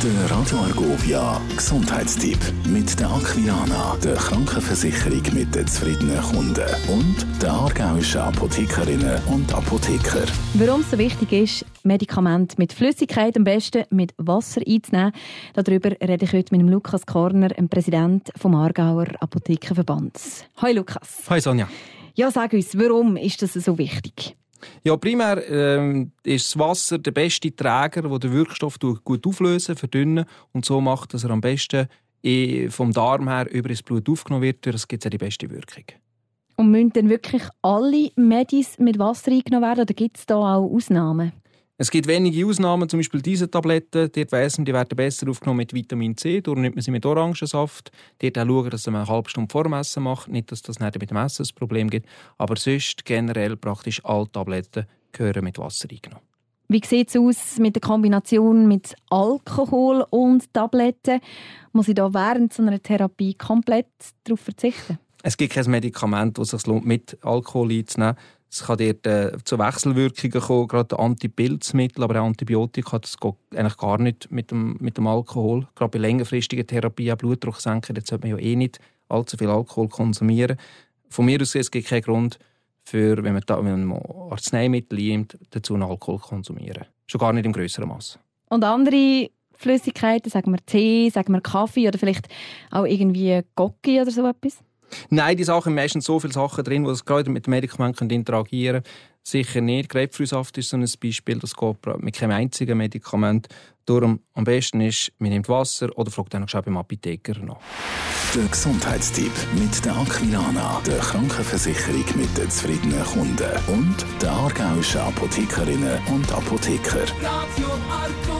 Der Radio Argovia Gesundheitstipp mit der Aquilana, der Krankenversicherung mit den zufriedenen Kunden und der aargauischen Apothekerinnen und Apotheker. Warum es so wichtig ist, Medikamente mit Flüssigkeit am besten mit Wasser einzunehmen, darüber rede ich heute mit dem Lukas Korner, dem Präsident vom Aargauer Apothekenverbands. Hi Lukas. Hi Sonja. Ja, sag uns, warum ist das so wichtig? Ja, primär ähm, ist das Wasser der beste Träger, der den Wirkstoff gut auflösen, verdünnen und so macht, dass er am besten eh, vom Darm her über ins Blut aufgenommen wird. Das gibt ja die beste Wirkung. Und müssen dann wirklich alle Medis mit Wasser eingenommen werden oder gibt es da auch Ausnahmen? Es gibt wenige Ausnahmen, zum Beispiel diese Tabletten, dort weiss man, die werden besser aufgenommen mit Vitamin C, darum nimmt man sie mit Orangensaft. Dort auch schauen, dass man eine halbe Stunde vor dem Essen macht, nicht, dass das nicht mit dem Essen ein Problem gibt. Aber sonst generell praktisch alle Tabletten gehören mit Wasser eingenommen. Wie sieht es aus mit der Kombination mit Alkohol und Tabletten? Muss ich da während so einer Therapie komplett darauf verzichten? Es gibt kein Medikament, das sich lohnt, mit Alkohol einzunehmen. Es kann dort äh, zu Wechselwirkungen kommen, gerade Antipilzmittel, aber auch Antibiotika, das geht eigentlich gar nicht mit dem, mit dem Alkohol. Gerade bei längerfristigen Therapien, Blutdruck senken, da sollte man ja eh nicht allzu viel Alkohol konsumieren. Von mir aus es gibt keinen Grund, für, wenn man, da, wenn man Arzneimittel nimmt, dazu Alkohol konsumieren. Schon gar nicht im größeren Maß. Und andere Flüssigkeiten, sagen wir Tee, sagen wir Kaffee oder vielleicht auch irgendwie Gocki oder so etwas? Nein, die Sachen haben meistens so viele Sachen drin, die gerade mit dem Medikament interagieren können. Sicher nicht. Grapefruitsaft ist so ein Beispiel, das geht mit keinem einzigen Medikament. Darum am besten ist, man nimmt Wasser oder fragt dann schon beim Apotheker nach. Der Gesundheitstipp mit der Aquilana, der Krankenversicherung mit den zufriedenen Kunden und der aargauischen Apothekerinnen und Apotheker. Radio Arco.